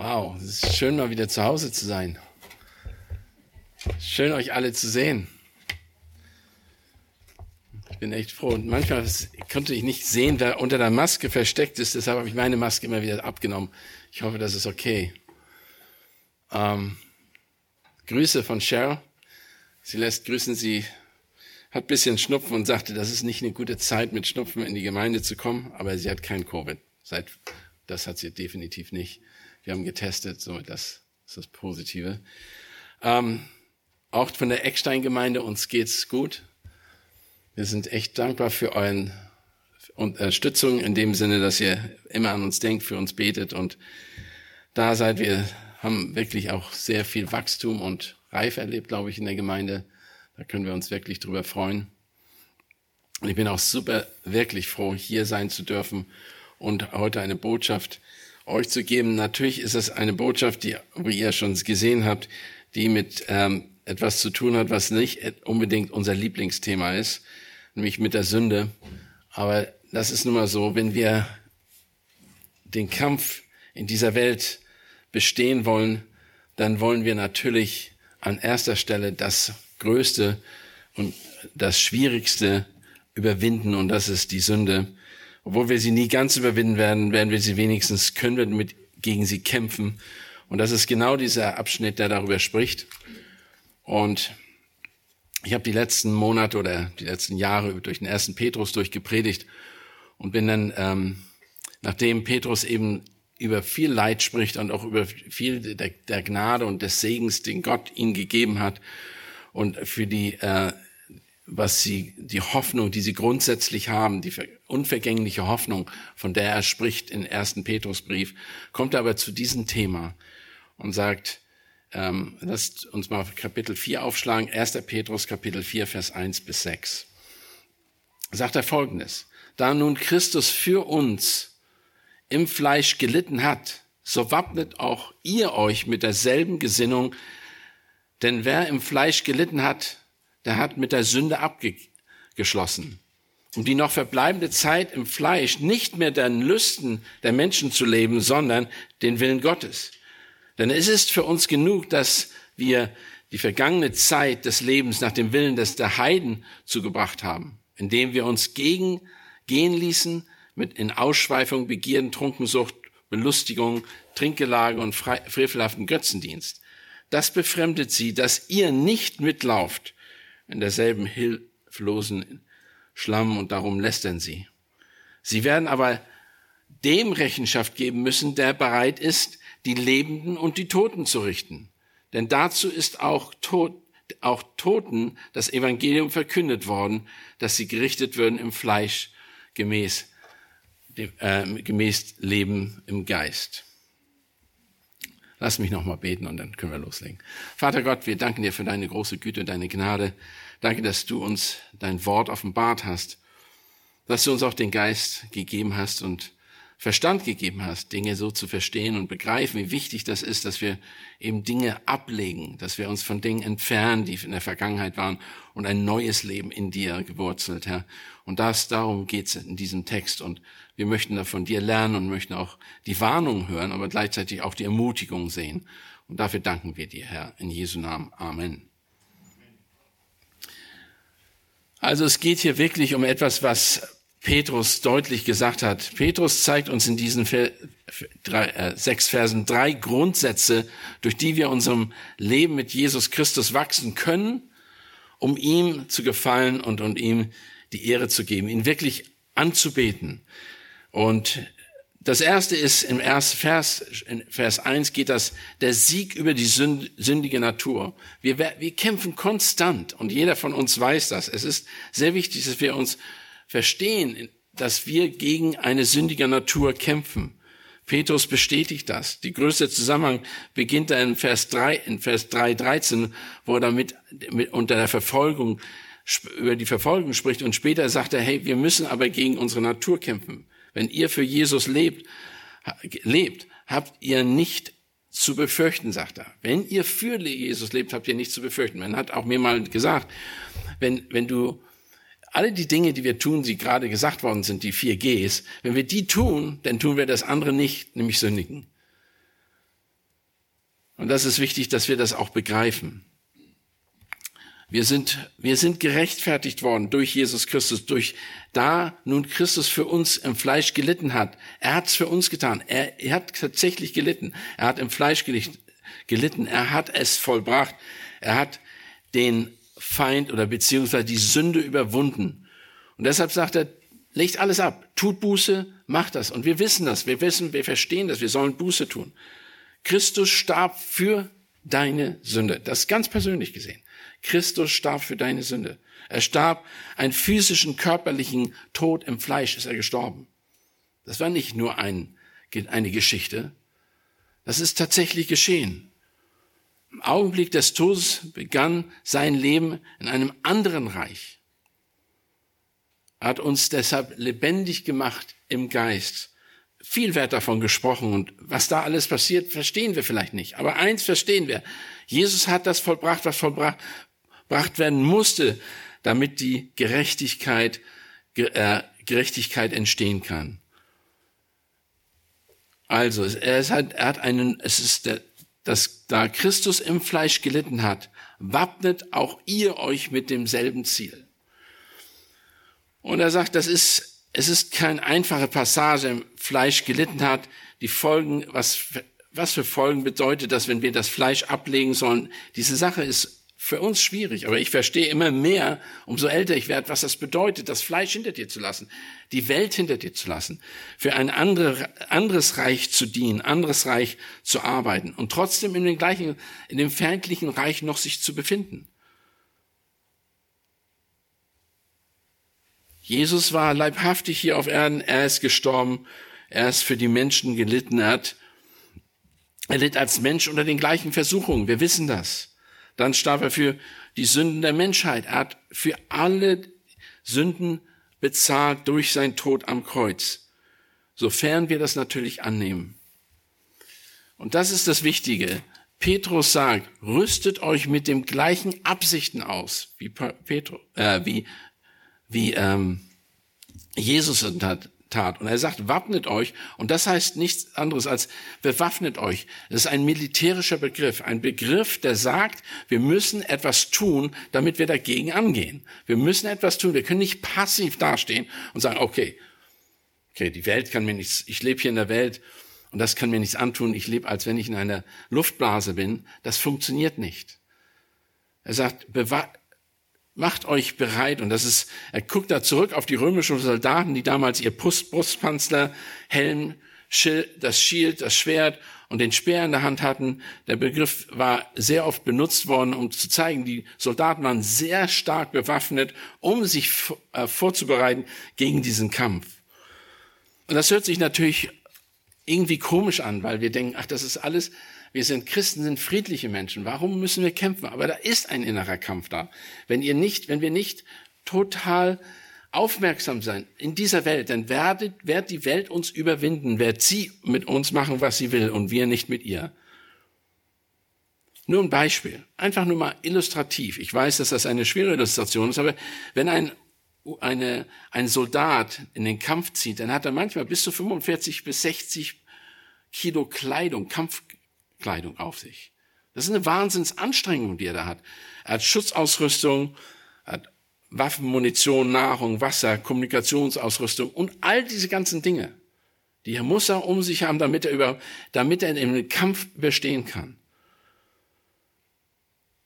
Wow, es ist schön, mal wieder zu Hause zu sein. Schön, euch alle zu sehen. Ich bin echt froh. Und manchmal konnte ich nicht sehen, wer unter der Maske versteckt ist. Deshalb habe ich meine Maske immer wieder abgenommen. Ich hoffe, das ist okay. Ähm, Grüße von Cheryl. Sie lässt grüßen, sie hat ein bisschen Schnupfen und sagte, das ist nicht eine gute Zeit, mit Schnupfen in die Gemeinde zu kommen, aber sie hat kein Covid. Seit, das hat sie definitiv nicht. Wir haben getestet, so das ist das Positive. Ähm, auch von der Eckstein-Gemeinde, uns geht's gut. Wir sind echt dankbar für euren Unterstützung in dem Sinne, dass ihr immer an uns denkt, für uns betet und da seid wir, haben wirklich auch sehr viel Wachstum und Reife erlebt, glaube ich, in der Gemeinde. Da können wir uns wirklich drüber freuen. Und ich bin auch super, wirklich froh, hier sein zu dürfen und heute eine Botschaft euch zu geben. Natürlich ist es eine Botschaft, die, wie ihr schon gesehen habt, die mit ähm, etwas zu tun hat, was nicht unbedingt unser Lieblingsthema ist, nämlich mit der Sünde. Aber das ist nun mal so, wenn wir den Kampf in dieser Welt bestehen wollen, dann wollen wir natürlich an erster Stelle das Größte und das Schwierigste überwinden und das ist die Sünde. Obwohl wir sie nie ganz überwinden werden, werden wir sie wenigstens, können wir mit, gegen sie kämpfen. Und das ist genau dieser Abschnitt, der darüber spricht. Und ich habe die letzten Monate oder die letzten Jahre durch den ersten Petrus durchgepredigt und bin dann, ähm, nachdem Petrus eben über viel Leid spricht und auch über viel der, der Gnade und des Segens, den Gott ihm gegeben hat und für die äh, was sie, die Hoffnung, die sie grundsätzlich haben, die unvergängliche Hoffnung, von der er spricht im ersten Petrusbrief, kommt aber zu diesem Thema und sagt, ähm, lasst uns mal Kapitel 4 aufschlagen, 1. Petrus Kapitel 4, Vers 1 bis 6. Sagt er folgendes, da nun Christus für uns im Fleisch gelitten hat, so wappnet auch ihr euch mit derselben Gesinnung, denn wer im Fleisch gelitten hat, der hat mit der Sünde abgeschlossen. Um die noch verbleibende Zeit im Fleisch nicht mehr den Lüsten der Menschen zu leben, sondern den Willen Gottes. Denn es ist für uns genug, dass wir die vergangene Zeit des Lebens nach dem Willen des der Heiden zugebracht haben, indem wir uns gegen gehen ließen mit in Ausschweifung, Begierden, Trunkensucht, Belustigung, Trinkgelage und frevelhaften Götzendienst. Das befremdet sie, dass ihr nicht mitlauft in derselben hilflosen Schlamm und darum lästern sie. Sie werden aber dem Rechenschaft geben müssen, der bereit ist, die Lebenden und die Toten zu richten. Denn dazu ist auch, Tod, auch Toten das Evangelium verkündet worden, dass sie gerichtet würden im Fleisch gemäß, äh, gemäß Leben im Geist. Lass mich noch mal beten und dann können wir loslegen. Vater Gott, wir danken dir für deine große Güte und deine Gnade. Danke, dass du uns dein Wort offenbart hast, dass du uns auch den Geist gegeben hast und Verstand gegeben hast, Dinge so zu verstehen und begreifen, wie wichtig das ist, dass wir eben Dinge ablegen, dass wir uns von Dingen entfernen, die in der Vergangenheit waren und ein neues Leben in dir gewurzelt, Herr. Und das, darum geht's in diesem Text und wir möchten da von dir lernen und möchten auch die Warnung hören, aber gleichzeitig auch die Ermutigung sehen. Und dafür danken wir dir, Herr, in Jesu Namen. Amen. Also es geht hier wirklich um etwas, was Petrus deutlich gesagt hat. Petrus zeigt uns in diesen drei, äh, sechs Versen drei Grundsätze, durch die wir unserem Leben mit Jesus Christus wachsen können, um ihm zu gefallen und, und ihm die Ehre zu geben, ihn wirklich anzubeten. Und das erste ist im ersten Vers, in Vers 1 geht das, der Sieg über die sündige Natur. Wir, wir kämpfen konstant und jeder von uns weiß das. Es ist sehr wichtig, dass wir uns verstehen, dass wir gegen eine sündige Natur kämpfen. Petrus bestätigt das. Die größte Zusammenhang beginnt da in Vers 3, in Vers 3, 13, wo er damit mit, unter der Verfolgung, über die Verfolgung spricht und später sagt er, hey, wir müssen aber gegen unsere Natur kämpfen. Wenn ihr für Jesus lebt, lebt, habt ihr nicht zu befürchten, sagt er. Wenn ihr für Jesus lebt, habt ihr nichts zu befürchten. Man hat auch mir mal gesagt, wenn, wenn du alle die Dinge, die wir tun, die gerade gesagt worden sind, die vier Gs, wenn wir die tun, dann tun wir das andere nicht, nämlich sündigen. Und das ist wichtig, dass wir das auch begreifen. Wir sind, wir sind gerechtfertigt worden durch Jesus Christus, durch da nun Christus für uns im Fleisch gelitten hat. Er hat es für uns getan. Er, er hat tatsächlich gelitten. Er hat im Fleisch gelitten. Er hat es vollbracht. Er hat den Feind oder beziehungsweise die Sünde überwunden. Und deshalb sagt er, legt alles ab, tut Buße, macht das. Und wir wissen das, wir wissen, wir verstehen das, wir sollen Buße tun. Christus starb für deine Sünde. Das ganz persönlich gesehen. Christus starb für deine Sünde. Er starb einen physischen, körperlichen Tod im Fleisch, ist er gestorben. Das war nicht nur ein, eine Geschichte. Das ist tatsächlich geschehen. Im Augenblick des Todes begann sein Leben in einem anderen Reich. Er hat uns deshalb lebendig gemacht im Geist. Viel wird davon gesprochen und was da alles passiert, verstehen wir vielleicht nicht. Aber eins verstehen wir. Jesus hat das vollbracht, was vollbracht, werden musste, damit die Gerechtigkeit, äh, Gerechtigkeit entstehen kann. Also, er, ist halt, er hat einen, es ist der, dass da Christus im Fleisch gelitten hat, wappnet auch ihr euch mit demselben Ziel. Und er sagt, das ist, es ist keine einfache Passage, im Fleisch gelitten hat, die Folgen, was, was für Folgen bedeutet das, wenn wir das Fleisch ablegen sollen? Diese Sache ist für uns schwierig, aber ich verstehe immer mehr, umso älter ich werde, was das bedeutet, das Fleisch hinter dir zu lassen, die Welt hinter dir zu lassen, für ein andere, anderes Reich zu dienen, anderes Reich zu arbeiten und trotzdem in dem gleichen, in dem feindlichen Reich noch sich zu befinden. Jesus war leibhaftig hier auf Erden, er ist gestorben, er ist für die Menschen gelitten, er hat, er litt als Mensch unter den gleichen Versuchungen, wir wissen das. Dann starb er für die Sünden der Menschheit. Er hat für alle Sünden bezahlt durch sein Tod am Kreuz. Sofern wir das natürlich annehmen. Und das ist das Wichtige. Petrus sagt, rüstet euch mit dem gleichen Absichten aus, wie Petro, äh, wie, wie ähm, Jesus es hat, tat. Und er sagt, wappnet euch. Und das heißt nichts anderes als bewaffnet euch. Das ist ein militärischer Begriff. Ein Begriff, der sagt, wir müssen etwas tun, damit wir dagegen angehen. Wir müssen etwas tun. Wir können nicht passiv dastehen und sagen, okay, okay, die Welt kann mir nichts, ich lebe hier in der Welt und das kann mir nichts antun. Ich lebe, als wenn ich in einer Luftblase bin. Das funktioniert nicht. Er sagt, macht euch bereit. Und das ist, er guckt da zurück auf die römischen Soldaten, die damals ihr Brust, Brustpanzer, Helm, Schild, das Schild, das Schwert und den Speer in der Hand hatten. Der Begriff war sehr oft benutzt worden, um zu zeigen, die Soldaten waren sehr stark bewaffnet, um sich äh, vorzubereiten gegen diesen Kampf. Und das hört sich natürlich irgendwie komisch an, weil wir denken, ach, das ist alles wir sind Christen, sind friedliche Menschen. Warum müssen wir kämpfen? Aber da ist ein innerer Kampf da. Wenn ihr nicht, wenn wir nicht total aufmerksam sein in dieser Welt, dann werdet, wird die Welt uns überwinden, wird sie mit uns machen, was sie will und wir nicht mit ihr. Nur ein Beispiel, einfach nur mal illustrativ. Ich weiß, dass das eine schwere Illustration ist, aber wenn ein, eine, ein Soldat in den Kampf zieht, dann hat er manchmal bis zu 45 bis 60 Kilo Kleidung, Kampf, Kleidung auf sich. Das ist eine Wahnsinnsanstrengung, die er da hat. Er hat Schutzausrüstung, hat Waffen, Munition, Nahrung, Wasser, Kommunikationsausrüstung und all diese ganzen Dinge. Die muss er um sich haben, damit er über, damit er den Kampf bestehen kann.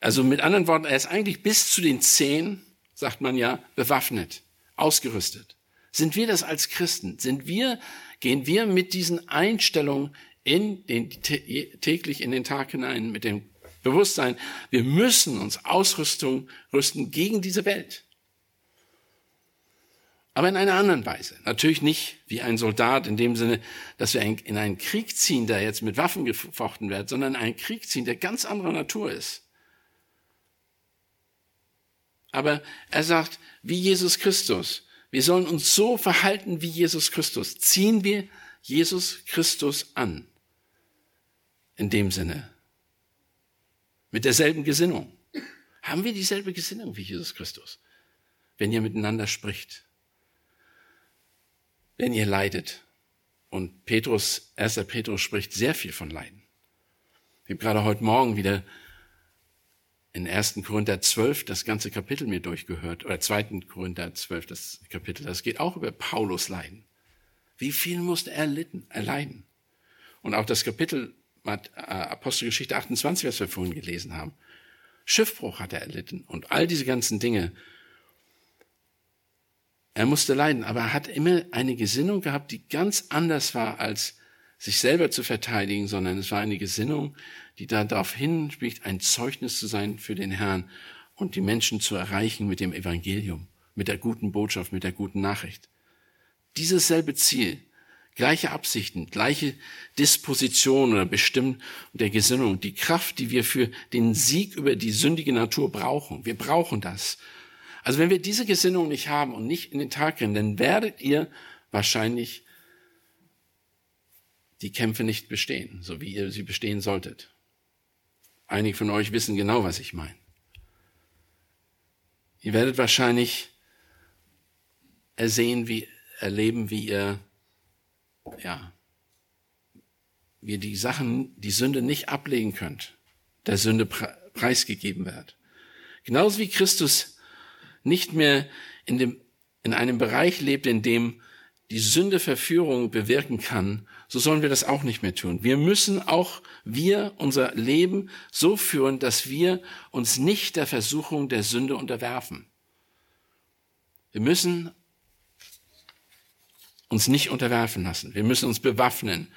Also mit anderen Worten, er ist eigentlich bis zu den Zehen, sagt man ja, bewaffnet, ausgerüstet. Sind wir das als Christen? Sind wir, gehen wir mit diesen Einstellungen in den, täglich in den Tag hinein mit dem Bewusstsein, wir müssen uns Ausrüstung rüsten gegen diese Welt. Aber in einer anderen Weise. Natürlich nicht wie ein Soldat in dem Sinne, dass wir in einen Krieg ziehen, der jetzt mit Waffen gefochten wird, sondern einen Krieg ziehen, der ganz anderer Natur ist. Aber er sagt, wie Jesus Christus. Wir sollen uns so verhalten wie Jesus Christus. Ziehen wir Jesus Christus an in dem Sinne. Mit derselben Gesinnung. Haben wir dieselbe Gesinnung wie Jesus Christus? Wenn ihr miteinander spricht, wenn ihr leidet. Und Petrus, 1. Petrus spricht sehr viel von Leiden. Ich habe gerade heute Morgen wieder in 1. Korinther 12 das ganze Kapitel mir durchgehört, oder 2. Korinther 12 das Kapitel. Das geht auch über Paulus Leiden. Wie viel musste er litten, erleiden? Und auch das Kapitel Apostelgeschichte 28, was wir vorhin gelesen haben. Schiffbruch hat er erlitten und all diese ganzen Dinge. Er musste leiden, aber er hat immer eine Gesinnung gehabt, die ganz anders war, als sich selber zu verteidigen, sondern es war eine Gesinnung, die darauf hinspricht, ein Zeugnis zu sein für den Herrn und die Menschen zu erreichen mit dem Evangelium, mit der guten Botschaft, mit der guten Nachricht. Dieses selbe Ziel, gleiche Absichten, gleiche Disposition oder Bestimmung der Gesinnung, die Kraft, die wir für den Sieg über die sündige Natur brauchen. Wir brauchen das. Also wenn wir diese Gesinnung nicht haben und nicht in den Tag rennen, dann werdet ihr wahrscheinlich die Kämpfe nicht bestehen, so wie ihr sie bestehen solltet. Einige von euch wissen genau, was ich meine. Ihr werdet wahrscheinlich ersehen, wie, erleben, wie ihr, ja, wie ihr die Sachen, die Sünde nicht ablegen könnt, der Sünde preisgegeben wird. Genauso wie Christus nicht mehr in, dem, in einem Bereich lebt, in dem die Sünde Verführung bewirken kann, so sollen wir das auch nicht mehr tun. Wir müssen auch wir unser Leben so führen, dass wir uns nicht der Versuchung der Sünde unterwerfen. Wir müssen uns nicht unterwerfen lassen. Wir müssen uns bewaffnen.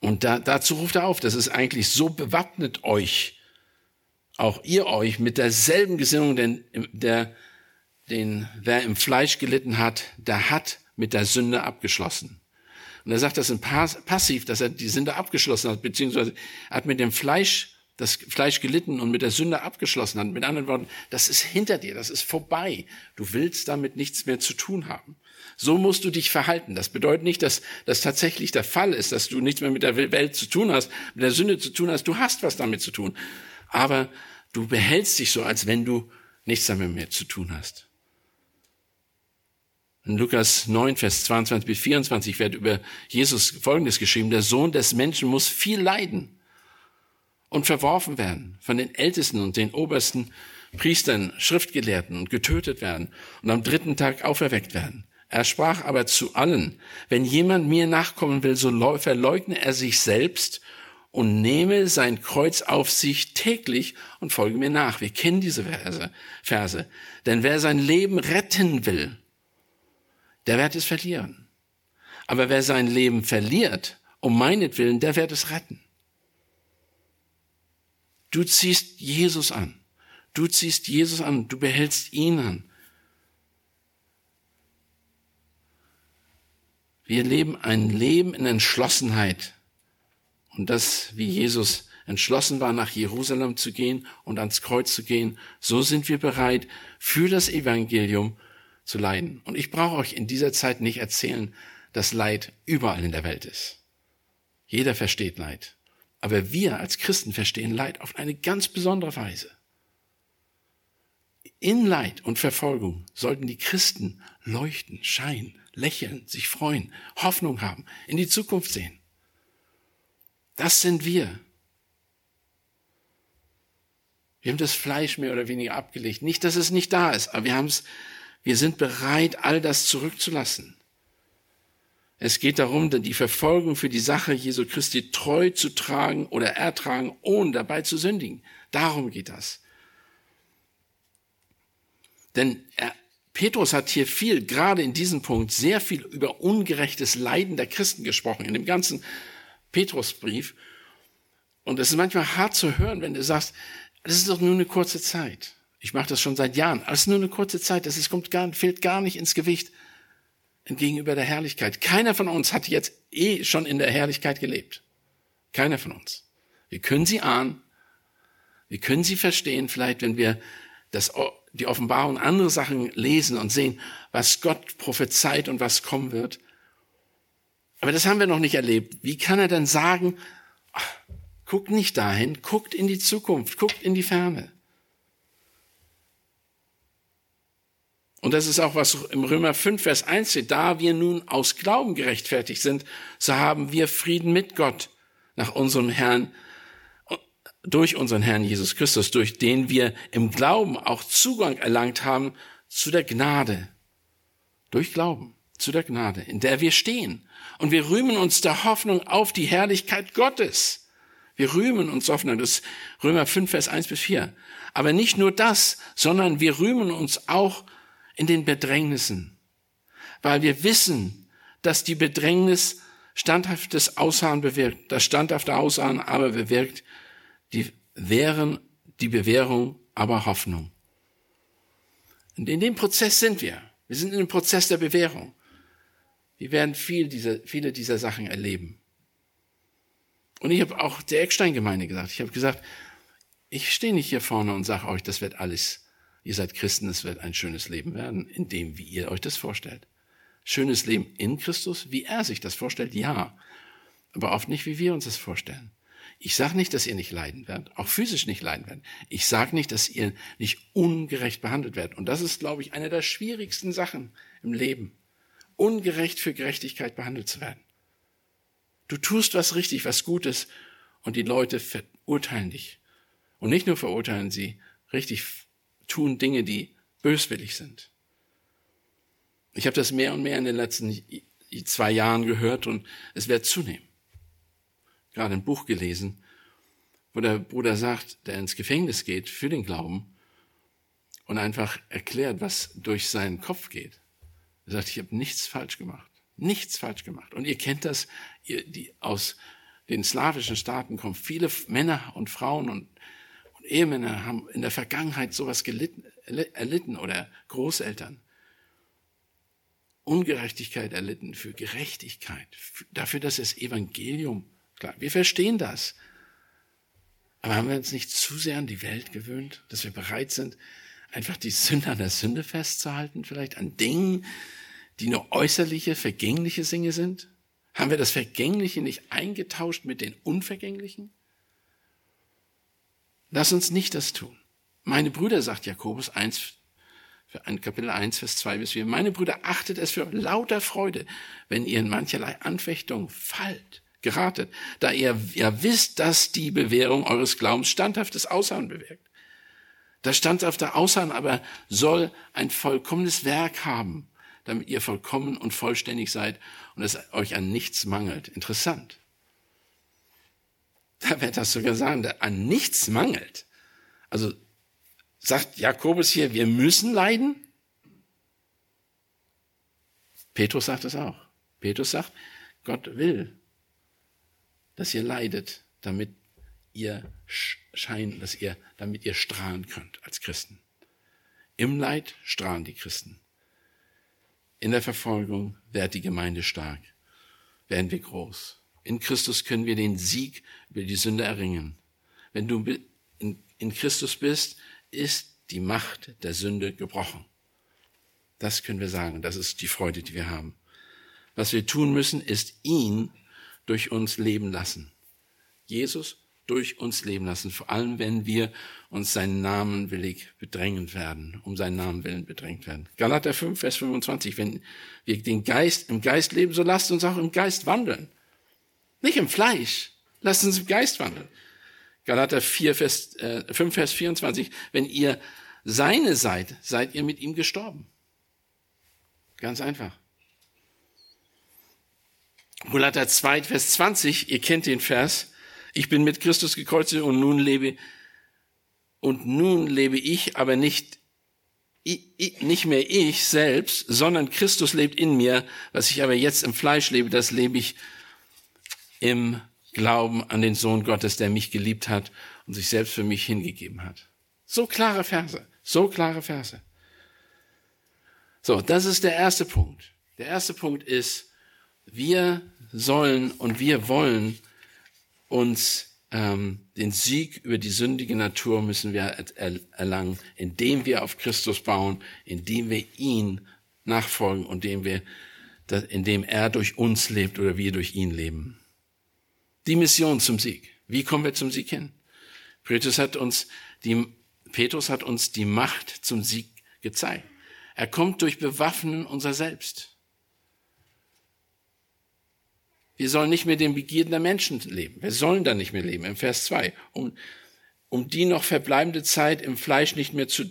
Und da, dazu ruft er auf, das ist eigentlich so bewappnet euch, auch ihr euch mit derselben Gesinnung, denn der, den, wer im Fleisch gelitten hat, der hat mit der Sünde abgeschlossen. Und er sagt das in Passiv, dass er die Sünde abgeschlossen hat, beziehungsweise hat mit dem Fleisch das Fleisch gelitten und mit der Sünde abgeschlossen hat. Mit anderen Worten, das ist hinter dir, das ist vorbei. Du willst damit nichts mehr zu tun haben. So musst du dich verhalten. Das bedeutet nicht, dass das tatsächlich der Fall ist, dass du nichts mehr mit der Welt zu tun hast, mit der Sünde zu tun hast. Du hast was damit zu tun. Aber du behältst dich so, als wenn du nichts damit mehr zu tun hast. In Lukas 9, Vers 22 bis 24 wird über Jesus Folgendes geschrieben. Der Sohn des Menschen muss viel leiden und verworfen werden von den Ältesten und den obersten Priestern, Schriftgelehrten und getötet werden und am dritten Tag auferweckt werden. Er sprach aber zu allen, wenn jemand mir nachkommen will, so verleugne er sich selbst und nehme sein Kreuz auf sich täglich und folge mir nach. Wir kennen diese Verse, Verse. Denn wer sein Leben retten will, der wird es verlieren. Aber wer sein Leben verliert, um meinetwillen, der wird es retten. Du ziehst Jesus an. Du ziehst Jesus an. Du behältst ihn an. Wir leben ein Leben in Entschlossenheit. Und das, wie Jesus entschlossen war, nach Jerusalem zu gehen und ans Kreuz zu gehen, so sind wir bereit, für das Evangelium zu leiden. Und ich brauche euch in dieser Zeit nicht erzählen, dass Leid überall in der Welt ist. Jeder versteht Leid. Aber wir als Christen verstehen Leid auf eine ganz besondere Weise. In Leid und Verfolgung sollten die Christen leuchten, scheinen, lächeln, sich freuen, Hoffnung haben, in die Zukunft sehen. Das sind wir. Wir haben das Fleisch mehr oder weniger abgelegt. Nicht, dass es nicht da ist, aber wir haben es wir sind bereit, all das zurückzulassen. Es geht darum, die Verfolgung für die Sache Jesu Christi treu zu tragen oder ertragen, ohne dabei zu sündigen. Darum geht das. Denn er, Petrus hat hier viel, gerade in diesem Punkt, sehr viel über ungerechtes Leiden der Christen gesprochen, in dem ganzen Petrusbrief. Und es ist manchmal hart zu hören, wenn du sagst, das ist doch nur eine kurze Zeit. Ich mache das schon seit Jahren. Es ist nur eine kurze Zeit. Das ist, kommt gar, fehlt gar nicht ins Gewicht gegenüber der Herrlichkeit. Keiner von uns hat jetzt eh schon in der Herrlichkeit gelebt. Keiner von uns. Wir können sie ahnen. Wir können sie verstehen, vielleicht, wenn wir das, die Offenbarung andere Sachen lesen und sehen, was Gott prophezeit und was kommen wird. Aber das haben wir noch nicht erlebt. Wie kann er dann sagen, guckt nicht dahin, guckt in die Zukunft, guckt in die Ferne. Und das ist auch, was im Römer 5, Vers 1 steht. Da wir nun aus Glauben gerechtfertigt sind, so haben wir Frieden mit Gott. nach unserem Herrn, durch unseren Herrn Jesus Christus, durch den wir im Glauben auch Zugang erlangt haben zu der Gnade. Durch Glauben zu der Gnade, in der wir stehen. Und wir rühmen uns der Hoffnung auf die Herrlichkeit Gottes. Wir rühmen uns Hoffnung. Das ist Römer 5, Vers 1 bis 4. Aber nicht nur das, sondern wir rühmen uns auch in den Bedrängnissen. Weil wir wissen, dass die Bedrängnis standhaftes Ausharren bewirkt. Das standhafte Ausharren aber bewirkt die, Währen, die Bewährung, aber Hoffnung. Und in dem Prozess sind wir. Wir sind in dem Prozess der Bewährung. Wir werden viel dieser, viele dieser Sachen erleben. Und ich habe auch der Eckstein-Gemeinde gesagt, ich habe gesagt, ich stehe nicht hier vorne und sage euch, das wird alles, ihr seid Christen, es wird ein schönes Leben werden, in dem, wie ihr euch das vorstellt. Schönes Leben in Christus, wie er sich das vorstellt, ja. Aber oft nicht, wie wir uns das vorstellen. Ich sage nicht, dass ihr nicht leiden werdet, auch physisch nicht leiden werdet. Ich sage nicht, dass ihr nicht ungerecht behandelt werdet. Und das ist, glaube ich, eine der schwierigsten Sachen im Leben. Ungerecht für Gerechtigkeit behandelt zu werden. Du tust was richtig, was Gutes und die Leute verurteilen dich. Und nicht nur verurteilen sie, richtig tun Dinge, die böswillig sind. Ich habe das mehr und mehr in den letzten zwei Jahren gehört und es wird zunehmen gerade ein Buch gelesen, wo der Bruder sagt, der ins Gefängnis geht für den Glauben und einfach erklärt, was durch seinen Kopf geht. Er sagt, ich habe nichts falsch gemacht. Nichts falsch gemacht. Und ihr kennt das, ihr, die aus den slawischen Staaten kommen. Viele Männer und Frauen und, und Ehemänner haben in der Vergangenheit sowas gelitten, erlitten oder Großeltern. Ungerechtigkeit erlitten für Gerechtigkeit, dafür, dass das Evangelium Klar, wir verstehen das. Aber haben wir uns nicht zu sehr an die Welt gewöhnt, dass wir bereit sind, einfach die Sünde an der Sünde festzuhalten, vielleicht an Dingen, die nur äußerliche, vergängliche Dinge sind? Haben wir das Vergängliche nicht eingetauscht mit den Unvergänglichen? Lass uns nicht das tun. Meine Brüder, sagt Jakobus 1, für ein Kapitel 1, Vers 2 bis 4, meine Brüder, achtet es für lauter Freude, wenn ihr in mancherlei Anfechtung fallt geratet, da ihr ja wisst, dass die Bewährung eures Glaubens standhaftes Ausharren bewirkt. Das standhafte Ausharren aber soll ein vollkommenes Werk haben, damit ihr vollkommen und vollständig seid und es euch an nichts mangelt. Interessant. Da wird das sogar sagen, an nichts mangelt. Also sagt Jakobus hier, wir müssen leiden? Petrus sagt es auch. Petrus sagt, Gott will, dass ihr leidet, damit ihr scheinen, dass ihr, damit ihr strahlen könnt als Christen. Im Leid strahlen die Christen. In der Verfolgung wird die Gemeinde stark, werden wir groß. In Christus können wir den Sieg über die Sünde erringen. Wenn du in, Christus bist, ist die Macht der Sünde gebrochen. Das können wir sagen. Das ist die Freude, die wir haben. Was wir tun müssen, ist ihn durch uns leben lassen. Jesus durch uns leben lassen, vor allem wenn wir uns seinen Namen willig bedrängen werden, um seinen Namen willen bedrängt werden. Galater 5, Vers 25, wenn wir den Geist, im Geist leben, so lasst uns auch im Geist wandeln. Nicht im Fleisch, lasst uns im Geist wandeln. Galater 4, Vers, äh, 5, Vers 24, wenn ihr seine seid, seid ihr mit ihm gestorben. Ganz einfach. Galater 2, Vers 20, ihr kennt den Vers, ich bin mit Christus gekreuzigt und nun lebe, und nun lebe ich, aber nicht, nicht mehr ich selbst, sondern Christus lebt in mir. Was ich aber jetzt im Fleisch lebe, das lebe ich im Glauben an den Sohn Gottes, der mich geliebt hat und sich selbst für mich hingegeben hat. So klare Verse, so klare Verse. So, das ist der erste Punkt. Der erste Punkt ist, wir sollen und wir wollen uns ähm, den Sieg über die sündige Natur müssen wir erlangen, indem wir auf Christus bauen, indem wir ihn nachfolgen und indem wir, indem er durch uns lebt oder wir durch ihn leben. Die Mission zum Sieg. Wie kommen wir zum Sieg hin? Petrus hat uns die, Petrus hat uns die Macht zum Sieg gezeigt. Er kommt durch Bewaffnen unser Selbst. Wir sollen nicht mehr den Begierden der Menschen leben. Wir sollen da nicht mehr leben, im Vers 2. Um, um die noch verbleibende Zeit im Fleisch nicht mehr zu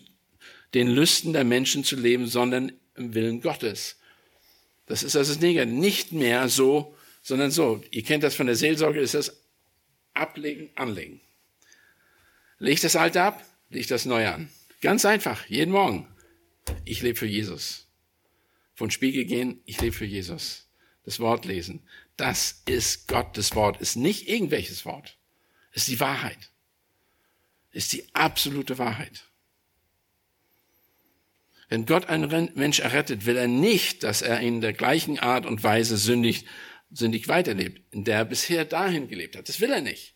den Lüsten der Menschen zu leben, sondern im Willen Gottes. Das ist also das Negative. Nicht mehr so, sondern so. Ihr kennt das von der Seelsorge, ist das Ablegen, Anlegen. Leg das Alte ab, leg das Neue an. Ganz einfach, jeden Morgen. Ich lebe für Jesus. Von Spiegel gehen, ich lebe für Jesus. Das Wort lesen. Das ist Gottes Wort, ist nicht irgendwelches Wort. Ist die Wahrheit. Ist die absolute Wahrheit. Wenn Gott einen Mensch errettet, will er nicht, dass er in der gleichen Art und Weise sündig, sündig weiterlebt, in der er bisher dahin gelebt hat. Das will er nicht.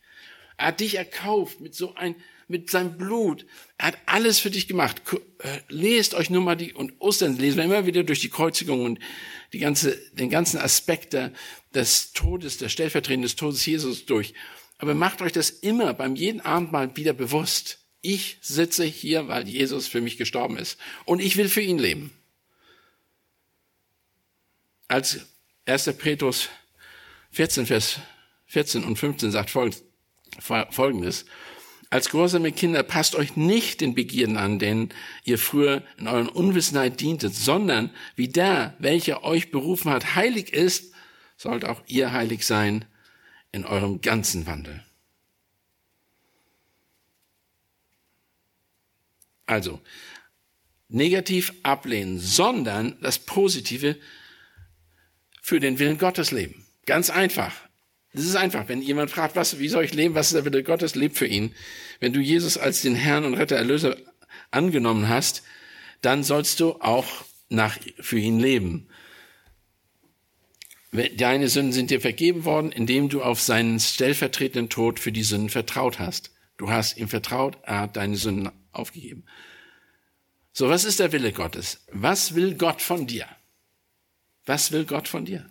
Er hat dich erkauft mit so ein, mit seinem Blut. Er hat alles für dich gemacht. Äh, lest euch nur mal die, und Ostern lesen wir immer wieder durch die Kreuzigung und die ganze, den ganzen Aspekt der, des Todes, der Stellvertretung des Todes Jesus durch. Aber macht euch das immer beim jeden Abendmahl wieder bewusst. Ich sitze hier, weil Jesus für mich gestorben ist. Und ich will für ihn leben. Als 1. Petrus 14, Vers 14 und 15 sagt folgendes. Als gehorsame Kinder passt euch nicht den Begierden an, denen ihr früher in euren Unwissenheit dientet, sondern wie der, welcher euch berufen hat, heilig ist, sollt auch ihr heilig sein in eurem ganzen Wandel. Also, negativ ablehnen, sondern das Positive für den Willen Gottes leben. Ganz einfach. Das ist einfach. Wenn jemand fragt, was, wie soll ich leben, was ist der Wille Gottes, lebt für ihn. Wenn du Jesus als den Herrn und Retter Erlöser angenommen hast, dann sollst du auch nach, für ihn leben. Deine Sünden sind dir vergeben worden, indem du auf seinen stellvertretenden Tod für die Sünden vertraut hast. Du hast ihm vertraut, er hat deine Sünden aufgegeben. So, was ist der Wille Gottes? Was will Gott von dir? Was will Gott von dir?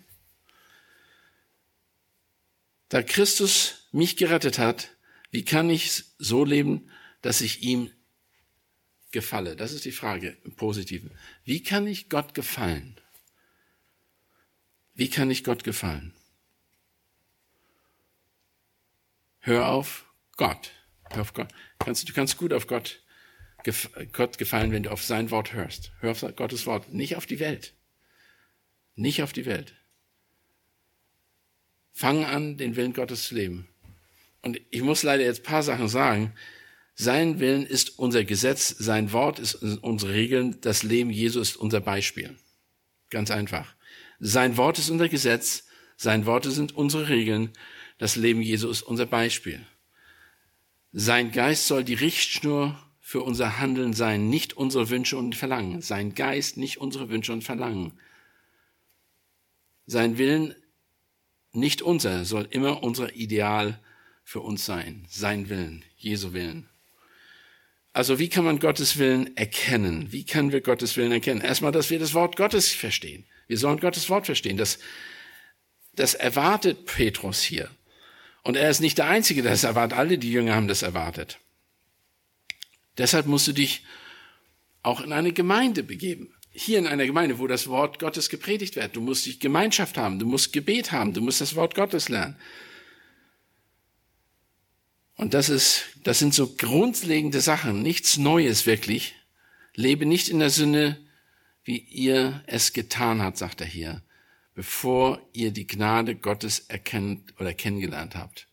Da Christus mich gerettet hat, wie kann ich so leben, dass ich ihm gefalle? Das ist die Frage im Positiven. Wie kann ich Gott gefallen? Wie kann ich Gott gefallen? Hör auf Gott. Hör auf Gott. du kannst gut auf Gott, Gott gefallen, wenn du auf sein Wort hörst. Hör auf Gottes Wort, nicht auf die Welt. Nicht auf die Welt. Fang an, den Willen Gottes zu leben. Und ich muss leider jetzt paar Sachen sagen. Sein Willen ist unser Gesetz, sein Wort ist unsere Regeln, das Leben Jesu ist unser Beispiel. Ganz einfach. Sein Wort ist unser Gesetz, sein Worte sind unsere Regeln, das Leben Jesu ist unser Beispiel. Sein Geist soll die Richtschnur für unser Handeln sein, nicht unsere Wünsche und Verlangen. Sein Geist, nicht unsere Wünsche und Verlangen. Sein Willen nicht unser, soll immer unser Ideal für uns sein. Sein Willen, Jesu Willen. Also wie kann man Gottes Willen erkennen? Wie können wir Gottes Willen erkennen? Erstmal, dass wir das Wort Gottes verstehen. Wir sollen Gottes Wort verstehen. Das, das erwartet Petrus hier. Und er ist nicht der Einzige, der es erwartet. Alle die Jünger haben das erwartet. Deshalb musst du dich auch in eine Gemeinde begeben hier in einer Gemeinde, wo das Wort Gottes gepredigt wird. Du musst die Gemeinschaft haben, du musst Gebet haben, du musst das Wort Gottes lernen. Und das ist, das sind so grundlegende Sachen, nichts Neues wirklich. Lebe nicht in der Sünde, wie ihr es getan habt, sagt er hier, bevor ihr die Gnade Gottes erkennt oder kennengelernt habt.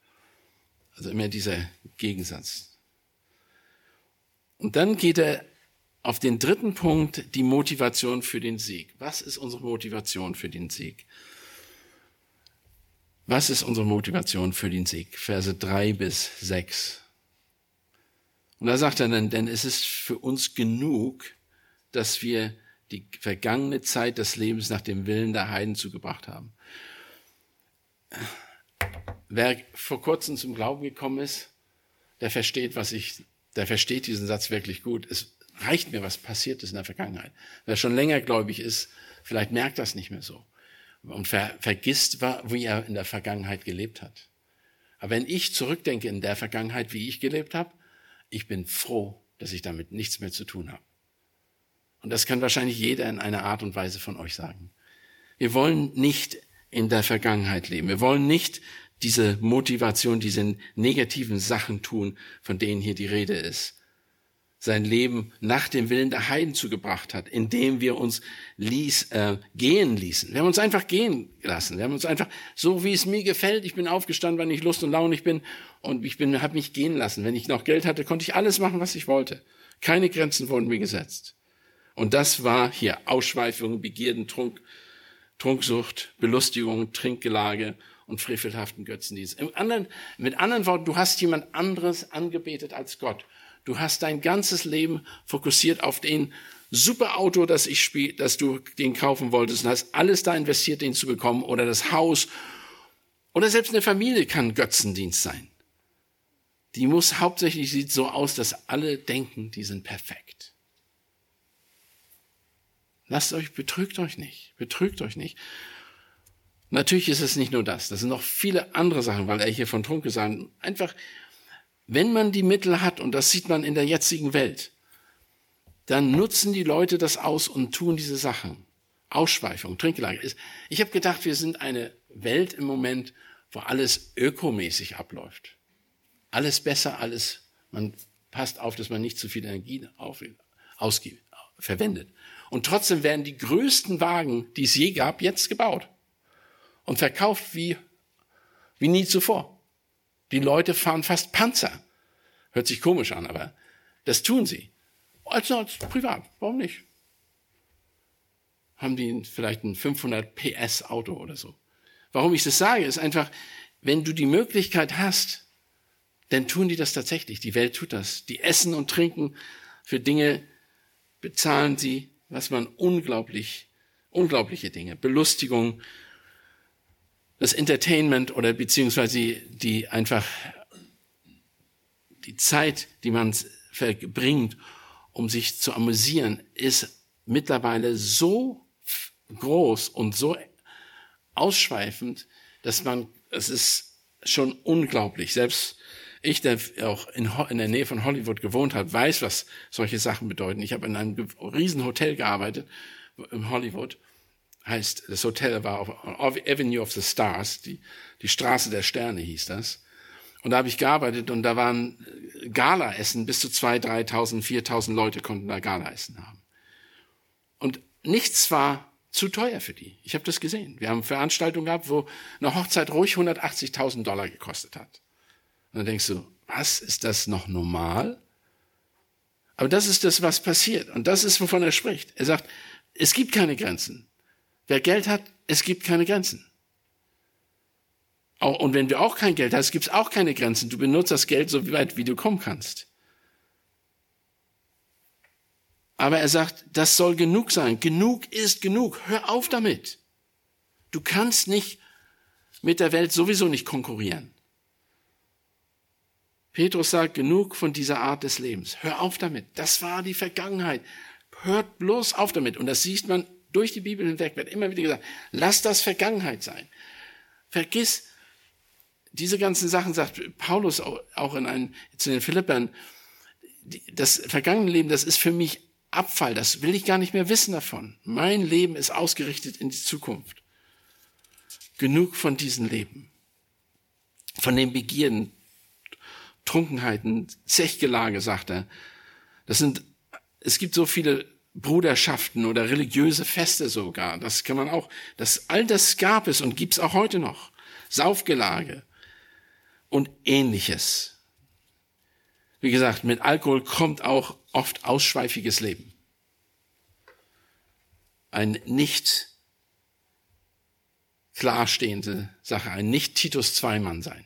Also immer dieser Gegensatz. Und dann geht er auf den dritten Punkt die Motivation für den Sieg. Was ist unsere Motivation für den Sieg? Was ist unsere Motivation für den Sieg? Verse drei bis sechs. Und da sagt er dann, denn es ist für uns genug, dass wir die vergangene Zeit des Lebens nach dem Willen der Heiden zugebracht haben. Wer vor kurzem zum Glauben gekommen ist, der versteht, was ich, der versteht diesen Satz wirklich gut. Es reicht mir, was passiert ist in der Vergangenheit. Wer schon länger gläubig ist, vielleicht merkt das nicht mehr so und ver vergisst, wie er in der Vergangenheit gelebt hat. Aber wenn ich zurückdenke in der Vergangenheit, wie ich gelebt habe, ich bin froh, dass ich damit nichts mehr zu tun habe. Und das kann wahrscheinlich jeder in einer Art und Weise von euch sagen. Wir wollen nicht in der Vergangenheit leben. Wir wollen nicht diese Motivation, diese negativen Sachen tun, von denen hier die Rede ist. Sein Leben nach dem Willen der Heiden zugebracht hat, indem wir uns ließ, äh, gehen ließen. Wir haben uns einfach gehen lassen. Wir haben uns einfach, so wie es mir gefällt, ich bin aufgestanden, wenn ich Lust und Launig bin und ich bin, habe mich gehen lassen. Wenn ich noch Geld hatte, konnte ich alles machen, was ich wollte. Keine Grenzen wurden mir gesetzt. Und das war hier Ausschweifungen, Begierden, Trunk, Trunksucht, Belustigung, Trinkgelage und frevelhaften Götzendienst. Im anderen, mit anderen Worten, du hast jemand anderes angebetet als Gott. Du hast dein ganzes Leben fokussiert auf den super Auto, das ich spiel, dass du den kaufen wolltest und hast alles da investiert, den zu bekommen oder das Haus oder selbst eine Familie kann Götzendienst sein. Die muss hauptsächlich sieht so aus, dass alle denken, die sind perfekt. Lasst euch, betrügt euch nicht, betrügt euch nicht. Natürlich ist es nicht nur das, das sind noch viele andere Sachen, weil er hier von Trunk gesagt hat. Einfach, wenn man die Mittel hat, und das sieht man in der jetzigen Welt, dann nutzen die Leute das aus und tun diese Sachen. Ausschweifung, Trinklage. Ich habe gedacht, wir sind eine Welt im Moment, wo alles ökomäßig abläuft. Alles besser, alles, man passt auf, dass man nicht zu viel Energie auf, ausgibt, verwendet. Und trotzdem werden die größten Wagen, die es je gab, jetzt gebaut und verkauft wie, wie nie zuvor. Die Leute fahren fast Panzer. Hört sich komisch an, aber das tun sie. Also als privat, warum nicht? Haben die vielleicht ein 500 PS Auto oder so. Warum ich das sage, ist einfach, wenn du die Möglichkeit hast, dann tun die das tatsächlich. Die Welt tut das. Die essen und trinken für Dinge, bezahlen sie was man unglaublich, unglaubliche Dinge, Belustigung, das Entertainment oder beziehungsweise die einfach die Zeit, die man verbringt, um sich zu amüsieren, ist mittlerweile so groß und so ausschweifend, dass man, es ist schon unglaublich. Selbst ich, der auch in, in der Nähe von Hollywood gewohnt hat, weiß, was solche Sachen bedeuten. Ich habe in einem riesen Hotel gearbeitet in Hollywood. Heißt, das Hotel war auf Avenue of the Stars, die, die Straße der Sterne hieß das. Und da habe ich gearbeitet und da waren Galaessen, bis zu zwei, dreitausend, viertausend Leute konnten da Galaessen haben. Und nichts war zu teuer für die. Ich habe das gesehen. Wir haben Veranstaltungen gehabt, wo eine Hochzeit ruhig 180.000 Dollar gekostet hat. Und dann denkst du, was, ist das noch normal? Aber das ist das, was passiert. Und das ist, wovon er spricht. Er sagt, es gibt keine Grenzen. Wer Geld hat, es gibt keine Grenzen. Und wenn du auch kein Geld hast, gibt es auch keine Grenzen. Du benutzt das Geld so weit, wie du kommen kannst. Aber er sagt, das soll genug sein. Genug ist genug. Hör auf damit. Du kannst nicht mit der Welt sowieso nicht konkurrieren. Petrus sagt, genug von dieser Art des Lebens. Hör auf damit. Das war die Vergangenheit. Hört bloß auf damit. Und das sieht man durch die Bibel hinweg, wird immer wieder gesagt, lass das Vergangenheit sein. Vergiss diese ganzen Sachen, sagt Paulus auch in einem, zu den Philippern, das vergangene Leben, das ist für mich Abfall, das will ich gar nicht mehr wissen davon. Mein Leben ist ausgerichtet in die Zukunft. Genug von diesem Leben, von den Begierden, Trunkenheiten, Zechgelage, sagt er. Das sind, es gibt so viele Bruderschaften oder religiöse Feste sogar. Das kann man auch, das, all das gab es und gibt's auch heute noch. Saufgelage und ähnliches. Wie gesagt, mit Alkohol kommt auch oft ausschweifiges Leben. Ein nicht klarstehende Sache, ein nicht Titus Zweimann sein.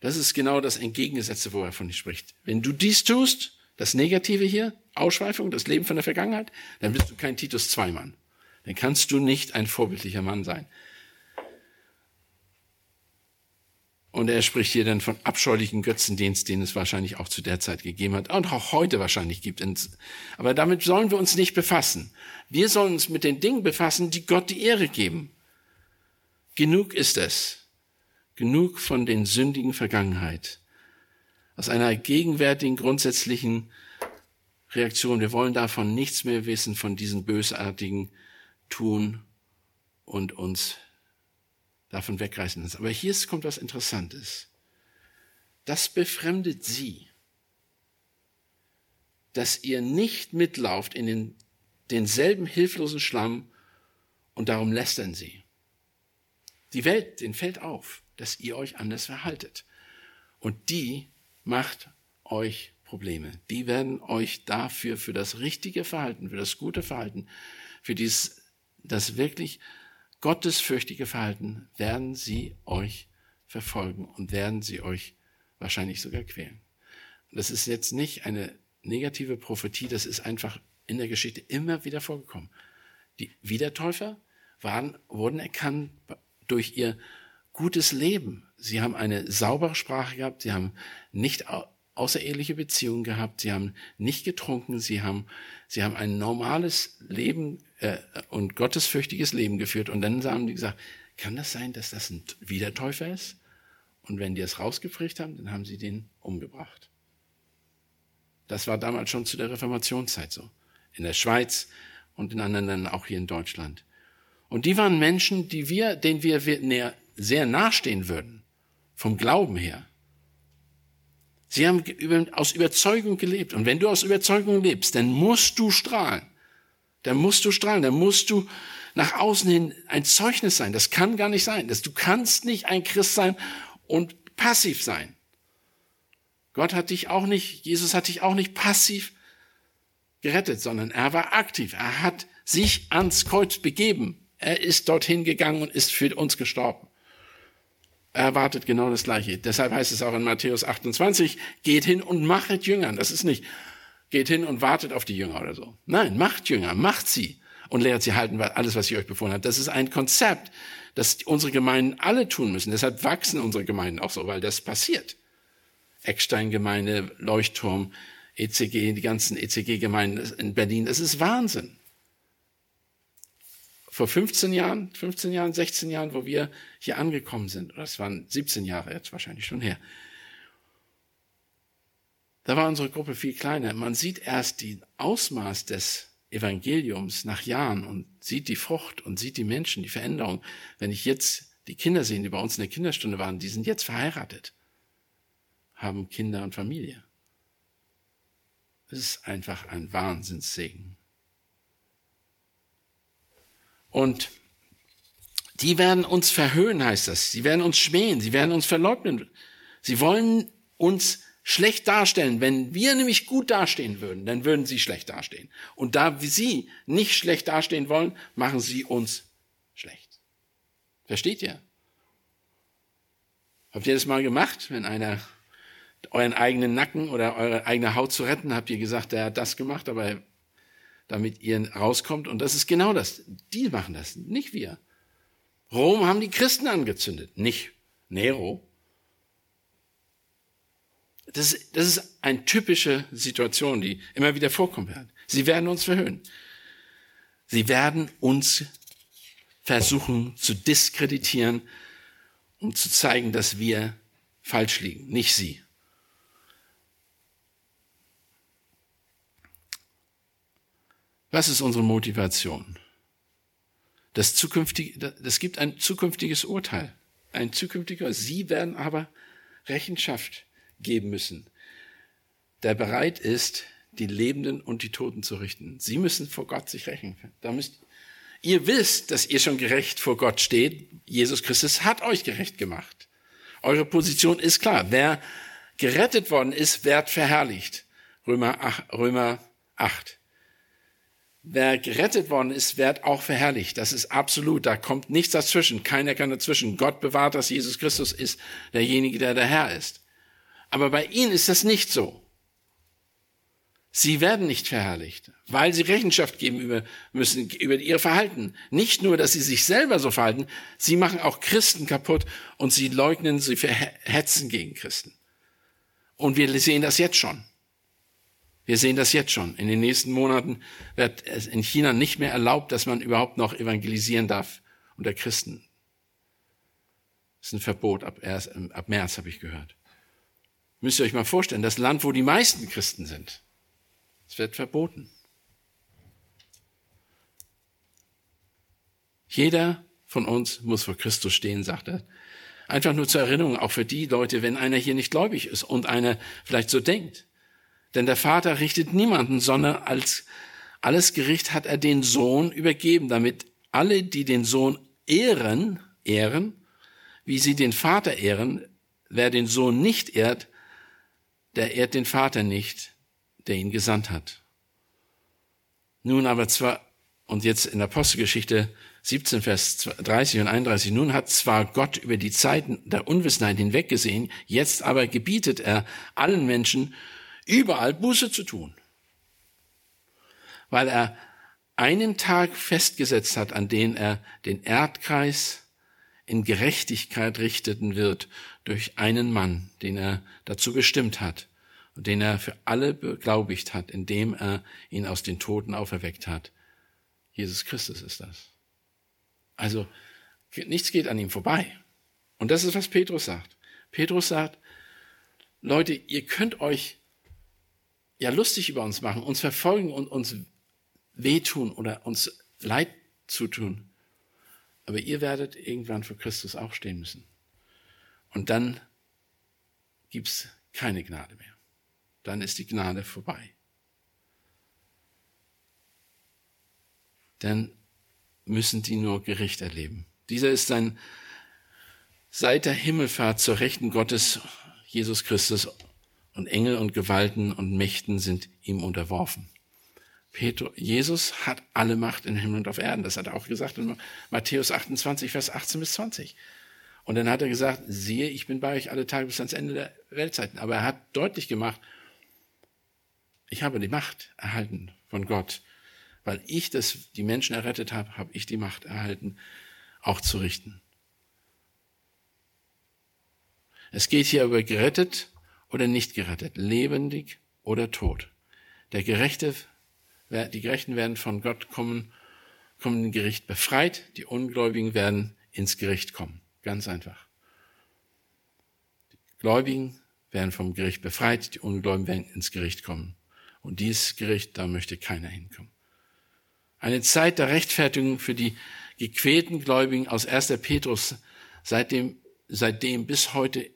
Das ist genau das Entgegengesetzte, wo er von spricht. Wenn du dies tust, das Negative hier, Ausschweifung, das Leben von der Vergangenheit, dann bist du kein Titus Zweimann. Dann kannst du nicht ein vorbildlicher Mann sein. Und er spricht hier dann von abscheulichen Götzendienst, den es wahrscheinlich auch zu der Zeit gegeben hat und auch heute wahrscheinlich gibt. Aber damit sollen wir uns nicht befassen. Wir sollen uns mit den Dingen befassen, die Gott die Ehre geben. Genug ist es. Genug von den sündigen Vergangenheit. Aus einer gegenwärtigen, grundsätzlichen Reaktion. Wir wollen davon nichts mehr wissen, von diesen bösartigen Tun und uns davon wegreißen lassen. Aber hier kommt was Interessantes. Das befremdet sie, dass ihr nicht mitlauft in den, denselben hilflosen Schlamm und darum lästern sie. Die Welt, den fällt auf, dass ihr euch anders verhaltet. Und die macht euch Probleme. Die werden euch dafür, für das richtige Verhalten, für das gute Verhalten, für dieses, das wirklich gottesfürchtige Verhalten, werden sie euch verfolgen und werden sie euch wahrscheinlich sogar quälen. Das ist jetzt nicht eine negative Prophetie, das ist einfach in der Geschichte immer wieder vorgekommen. Die Wiedertäufer waren, wurden erkannt durch ihr gutes Leben. Sie haben eine saubere Sprache gehabt, sie haben nicht außereheliche Beziehungen gehabt, sie haben nicht getrunken, sie haben, sie haben ein normales Leben äh, und gottesfürchtiges Leben geführt. Und dann haben die gesagt, kann das sein, dass das ein Wiedertäufer ist? Und wenn die es rausgeprägt haben, dann haben sie den umgebracht. Das war damals schon zu der Reformationszeit so. In der Schweiz und in anderen Ländern, auch hier in Deutschland. Und die waren Menschen, die wir, denen wir sehr nahestehen würden. Vom Glauben her. Sie haben aus Überzeugung gelebt. Und wenn du aus Überzeugung lebst, dann musst du strahlen. Dann musst du strahlen. Dann musst du nach außen hin ein Zeugnis sein. Das kann gar nicht sein. du kannst nicht ein Christ sein und passiv sein. Gott hat dich auch nicht, Jesus hat dich auch nicht passiv gerettet, sondern er war aktiv. Er hat sich ans Kreuz begeben. Er ist dorthin gegangen und ist für uns gestorben erwartet genau das Gleiche. Deshalb heißt es auch in Matthäus 28, geht hin und machet Jüngern. Das ist nicht, geht hin und wartet auf die Jünger oder so. Nein, macht Jünger, macht sie und lehrt sie halten alles, was ich euch befohlen habe. Das ist ein Konzept, das unsere Gemeinden alle tun müssen. Deshalb wachsen unsere Gemeinden auch so, weil das passiert. Eckstein-Gemeinde, Leuchtturm, ECG, die ganzen ECG-Gemeinden in Berlin, das ist Wahnsinn vor 15 Jahren, 15 Jahren, 16 Jahren, wo wir hier angekommen sind, es waren 17 Jahre jetzt wahrscheinlich schon her, da war unsere Gruppe viel kleiner. Man sieht erst die Ausmaß des Evangeliums nach Jahren und sieht die Frucht und sieht die Menschen, die Veränderung. Wenn ich jetzt die Kinder sehe, die bei uns in der Kinderstunde waren, die sind jetzt verheiratet, haben Kinder und Familie. Es ist einfach ein Wahnsinnssegen. Und die werden uns verhöhnen, heißt das. Sie werden uns schmähen, sie werden uns verleugnen. Sie wollen uns schlecht darstellen. Wenn wir nämlich gut dastehen würden, dann würden sie schlecht dastehen. Und da sie nicht schlecht dastehen wollen, machen sie uns schlecht. Versteht ihr? Habt ihr das mal gemacht, wenn einer euren eigenen Nacken oder eure eigene Haut zu retten, habt ihr gesagt, der hat das gemacht, aber damit ihr rauskommt. Und das ist genau das. Die machen das, nicht wir. Rom haben die Christen angezündet, nicht Nero. Das, ist, das ist eine typische Situation, die immer wieder vorkommt. Sie werden uns verhöhnen. Sie werden uns versuchen zu diskreditieren, um zu zeigen, dass wir falsch liegen, nicht sie. Was ist unsere Motivation? Das, zukünftige, das gibt ein zukünftiges Urteil. Ein zukünftiger. Sie werden aber Rechenschaft geben müssen, der bereit ist, die Lebenden und die Toten zu richten. Sie müssen vor Gott sich rächen. Da müsst, ihr wisst, dass ihr schon gerecht vor Gott steht. Jesus Christus hat euch gerecht gemacht. Eure Position ist klar. Wer gerettet worden ist, wird verherrlicht. Römer 8. Römer 8 wer gerettet worden ist, wird auch verherrlicht. Das ist absolut. Da kommt nichts dazwischen. Keiner kann dazwischen. Gott bewahrt, dass Jesus Christus ist derjenige, der der Herr ist. Aber bei ihnen ist das nicht so. Sie werden nicht verherrlicht, weil sie Rechenschaft geben über, müssen über ihr Verhalten. Nicht nur, dass sie sich selber so verhalten, sie machen auch Christen kaputt und sie leugnen, sie verhetzen gegen Christen. Und wir sehen das jetzt schon. Wir sehen das jetzt schon. In den nächsten Monaten wird es in China nicht mehr erlaubt, dass man überhaupt noch evangelisieren darf unter Christen. Das ist ein Verbot ab, erst, ab März, habe ich gehört. Müsst ihr euch mal vorstellen, das Land, wo die meisten Christen sind, es wird verboten. Jeder von uns muss vor Christus stehen, sagt er. Einfach nur zur Erinnerung, auch für die Leute, wenn einer hier nicht gläubig ist und einer vielleicht so denkt. Denn der Vater richtet niemanden, sondern als alles Gericht hat er den Sohn übergeben, damit alle, die den Sohn ehren, ehren, wie sie den Vater ehren, wer den Sohn nicht ehrt, der ehrt den Vater nicht, der ihn gesandt hat. Nun aber zwar, und jetzt in der Apostelgeschichte 17, Vers 30 und 31, nun hat zwar Gott über die Zeiten der Unwissenheit hinweggesehen, jetzt aber gebietet er allen Menschen, überall Buße zu tun. Weil er einen Tag festgesetzt hat, an den er den Erdkreis in Gerechtigkeit richteten wird durch einen Mann, den er dazu bestimmt hat und den er für alle beglaubigt hat, indem er ihn aus den Toten auferweckt hat. Jesus Christus ist das. Also nichts geht an ihm vorbei. Und das ist, was Petrus sagt. Petrus sagt, Leute, ihr könnt euch ja lustig über uns machen, uns verfolgen und uns wehtun oder uns Leid zutun. Aber ihr werdet irgendwann für Christus auch stehen müssen. Und dann gibt's keine Gnade mehr. Dann ist die Gnade vorbei. Dann müssen die nur Gericht erleben. Dieser ist ein seit der Himmelfahrt zur Rechten Gottes, Jesus Christus, und Engel und Gewalten und Mächten sind ihm unterworfen. Petrus, Jesus hat alle Macht in Himmel und auf Erden. Das hat er auch gesagt in Matthäus 28, Vers 18 bis 20. Und dann hat er gesagt, siehe, ich bin bei euch alle Tage bis ans Ende der Weltzeiten. Aber er hat deutlich gemacht, ich habe die Macht erhalten von Gott. Weil ich das, die Menschen errettet habe, habe ich die Macht erhalten, auch zu richten. Es geht hier über gerettet oder nicht gerettet, lebendig oder tot. Der Gerechte die Gerechten werden von Gott kommen, kommen in Gericht befreit, die Ungläubigen werden ins Gericht kommen. Ganz einfach. Die Gläubigen werden vom Gericht befreit, die Ungläubigen werden ins Gericht kommen. Und dieses Gericht, da möchte keiner hinkommen. Eine Zeit der Rechtfertigung für die gequälten Gläubigen aus 1. Petrus, seitdem, seitdem bis heute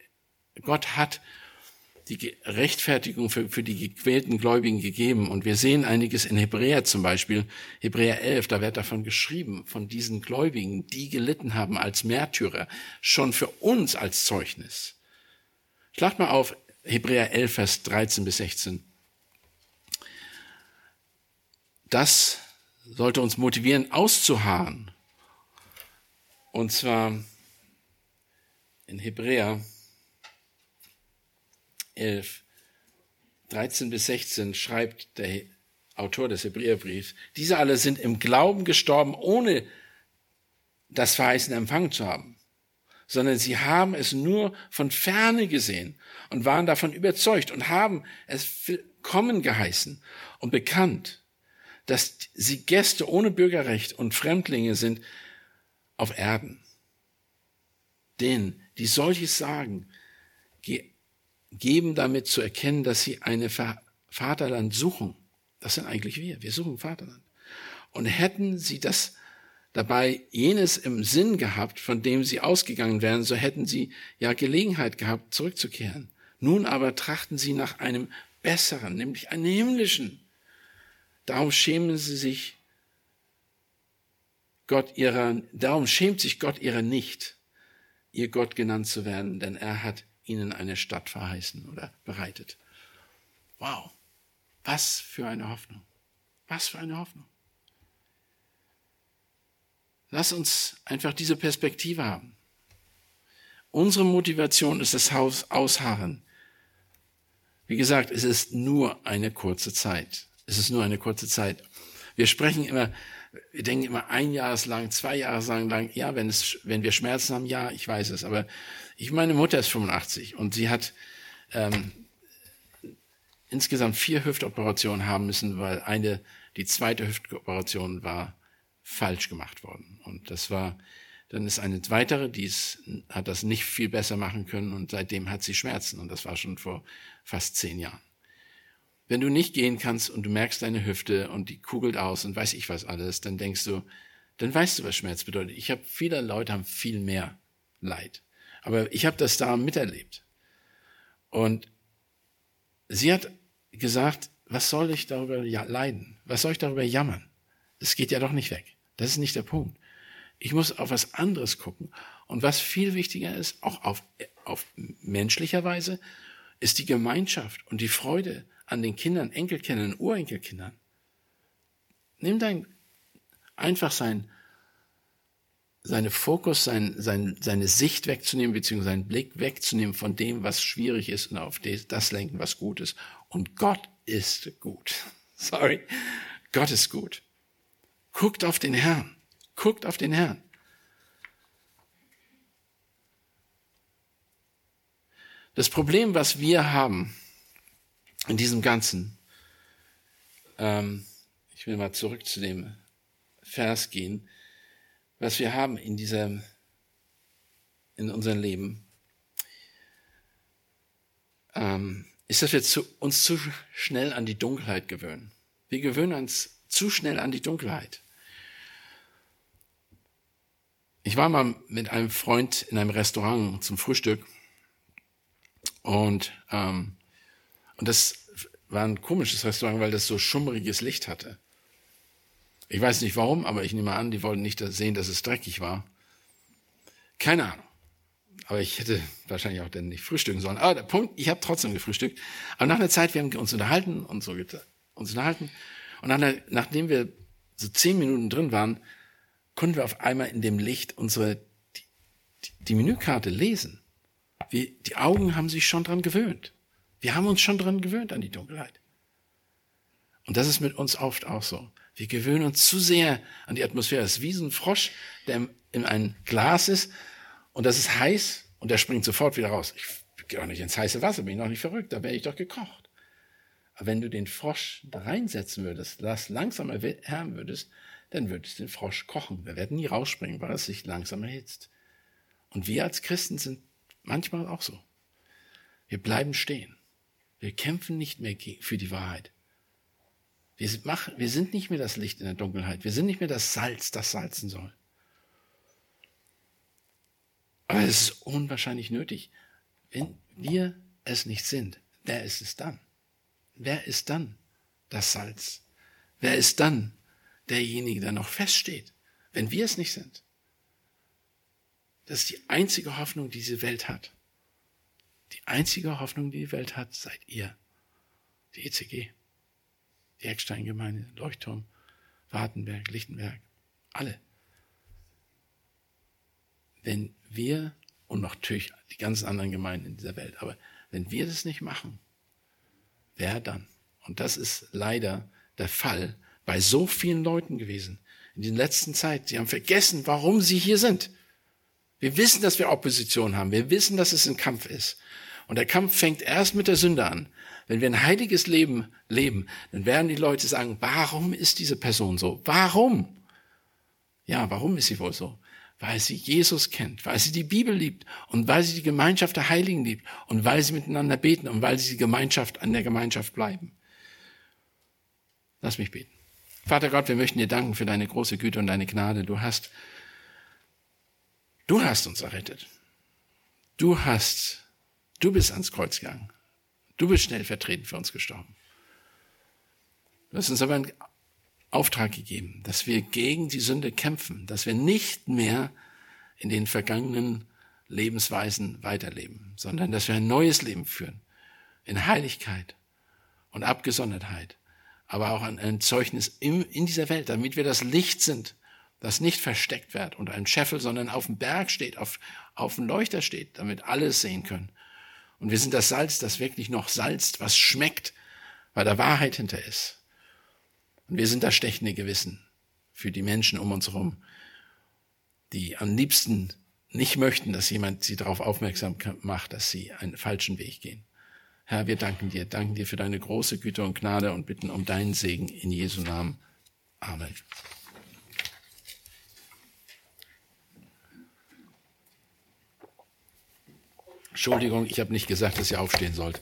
Gott hat die Rechtfertigung für, für die gequälten Gläubigen gegeben. Und wir sehen einiges in Hebräer zum Beispiel. Hebräer 11, da wird davon geschrieben, von diesen Gläubigen, die gelitten haben als Märtyrer, schon für uns als Zeugnis. Schlag mal auf Hebräer 11, Vers 13 bis 16. Das sollte uns motivieren, auszuharren. Und zwar in Hebräer 11, 13 bis 16 schreibt der Autor des Hebräerbriefs, diese alle sind im Glauben gestorben, ohne das Verheißen empfangen zu haben, sondern sie haben es nur von ferne gesehen und waren davon überzeugt und haben es willkommen geheißen und bekannt, dass sie Gäste ohne Bürgerrecht und Fremdlinge sind auf Erden. Denn die solches sagen, geben damit zu erkennen, dass sie eine Vaterland suchen. Das sind eigentlich wir. Wir suchen Vaterland. Und hätten sie das dabei jenes im Sinn gehabt, von dem sie ausgegangen wären, so hätten sie ja Gelegenheit gehabt, zurückzukehren. Nun aber trachten sie nach einem besseren, nämlich einem himmlischen. Darum schämen sie sich Gott ihrer, darum schämt sich Gott ihrer nicht, ihr Gott genannt zu werden, denn er hat ihnen eine Stadt verheißen oder bereitet. Wow, was für eine Hoffnung. Was für eine Hoffnung. Lass uns einfach diese Perspektive haben. Unsere Motivation ist das Haus ausharren. Wie gesagt, es ist nur eine kurze Zeit. Es ist nur eine kurze Zeit. Wir sprechen immer, wir denken immer ein Jahr lang, zwei Jahre lang, ja, wenn es, wenn wir Schmerzen haben, ja, ich weiß es, aber ich, meine Mutter ist 85 und sie hat ähm, insgesamt vier Hüftoperationen haben müssen, weil eine, die zweite Hüftoperation war falsch gemacht worden. Und das war, dann ist eine weitere, die ist, hat das nicht viel besser machen können und seitdem hat sie Schmerzen und das war schon vor fast zehn Jahren. Wenn du nicht gehen kannst und du merkst deine Hüfte und die kugelt aus und weiß ich was alles, dann denkst du, dann weißt du, was Schmerz bedeutet. Ich habe viele Leute haben viel mehr Leid, aber ich habe das da miterlebt. Und sie hat gesagt, was soll ich darüber leiden? Was soll ich darüber jammern? Es geht ja doch nicht weg. Das ist nicht der Punkt. Ich muss auf was anderes gucken. Und was viel wichtiger ist, auch auf, auf menschlicher Weise, ist die Gemeinschaft und die Freude an den Kindern, Enkelkindern, Urenkelkindern. Nimm dein, einfach sein, seine Fokus, sein, sein, seine Sicht wegzunehmen, beziehungsweise seinen Blick wegzunehmen von dem, was schwierig ist und auf das lenken, was gut ist. Und Gott ist gut. Sorry. Gott ist gut. Guckt auf den Herrn. Guckt auf den Herrn. Das Problem, was wir haben in diesem Ganzen, ähm, ich will mal zurück zu dem Vers gehen, was wir haben in diesem, in unserem Leben, ähm, ist, dass wir zu, uns zu schnell an die Dunkelheit gewöhnen. Wir gewöhnen uns zu schnell an die Dunkelheit. Ich war mal mit einem Freund in einem Restaurant zum Frühstück und, ähm, und das war ein komisches Restaurant, weil das so schummriges Licht hatte. Ich weiß nicht warum, aber ich nehme an, die wollten nicht sehen, dass es dreckig war. Keine Ahnung. Aber ich hätte wahrscheinlich auch dann nicht frühstücken sollen. Aber der Punkt, ich habe trotzdem gefrühstückt. Aber nach einer Zeit, wir haben uns unterhalten und so uns unterhalten. Und nach einer, nachdem wir so zehn Minuten drin waren, konnten wir auf einmal in dem Licht unsere die, die, die Menükarte lesen. Wir, die Augen haben sich schon dran gewöhnt. Wir haben uns schon dran gewöhnt an die Dunkelheit. Und das ist mit uns oft auch so. Wir gewöhnen uns zu sehr an die Atmosphäre. Es ist wie ein Frosch, der in einem Glas ist und das ist heiß und der springt sofort wieder raus. Ich gehe auch nicht ins heiße Wasser, bin ich noch nicht verrückt, da wäre ich doch gekocht. Aber wenn du den Frosch da reinsetzen würdest, das langsam erwärmen würdest, dann würdest du den Frosch kochen. Wir werden nie rausspringen, weil es sich langsam erhitzt. Und wir als Christen sind manchmal auch so. Wir bleiben stehen. Wir kämpfen nicht mehr für die Wahrheit. Wir, machen, wir sind nicht mehr das Licht in der Dunkelheit. Wir sind nicht mehr das Salz, das salzen soll. Aber es ist unwahrscheinlich nötig. Wenn wir es nicht sind, wer ist es dann? Wer ist dann das Salz? Wer ist dann derjenige, der noch feststeht, wenn wir es nicht sind? Das ist die einzige Hoffnung, die diese Welt hat. Die einzige Hoffnung, die die Welt hat, seid ihr. Die ECG, die Leuchtturm, Wartenberg, Lichtenberg, alle. Wenn wir und natürlich die ganzen anderen Gemeinden in dieser Welt, aber wenn wir das nicht machen, wer dann? Und das ist leider der Fall bei so vielen Leuten gewesen in der letzten Zeit. Sie haben vergessen, warum sie hier sind. Wir wissen, dass wir Opposition haben. Wir wissen, dass es ein Kampf ist. Und der Kampf fängt erst mit der Sünde an. Wenn wir ein heiliges Leben leben, dann werden die Leute sagen, warum ist diese Person so? Warum? Ja, warum ist sie wohl so? Weil sie Jesus kennt, weil sie die Bibel liebt und weil sie die Gemeinschaft der Heiligen liebt und weil sie miteinander beten und weil sie die Gemeinschaft an der Gemeinschaft bleiben. Lass mich beten. Vater Gott, wir möchten dir danken für deine große Güte und deine Gnade. Du hast, du hast uns errettet. Du hast, du bist ans Kreuz gegangen. Du bist stellvertretend für uns gestorben. Du hast uns aber einen Auftrag gegeben, dass wir gegen die Sünde kämpfen, dass wir nicht mehr in den vergangenen Lebensweisen weiterleben, sondern dass wir ein neues Leben führen, in Heiligkeit und Abgesondertheit aber auch ein, ein Zeugnis in, in dieser Welt, damit wir das Licht sind, das nicht versteckt wird unter einem Scheffel, sondern auf dem Berg steht, auf, auf dem Leuchter steht, damit alle es sehen können. Und wir sind das Salz, das wirklich noch salzt, was schmeckt, weil da Wahrheit hinter ist. Und wir sind das stechende Gewissen für die Menschen um uns herum, die am liebsten nicht möchten, dass jemand sie darauf aufmerksam macht, dass sie einen falschen Weg gehen. Herr, wir danken dir, danken dir für deine große Güte und Gnade und bitten um deinen Segen in Jesu Namen. Amen. Entschuldigung, ich habe nicht gesagt, dass ihr aufstehen sollt.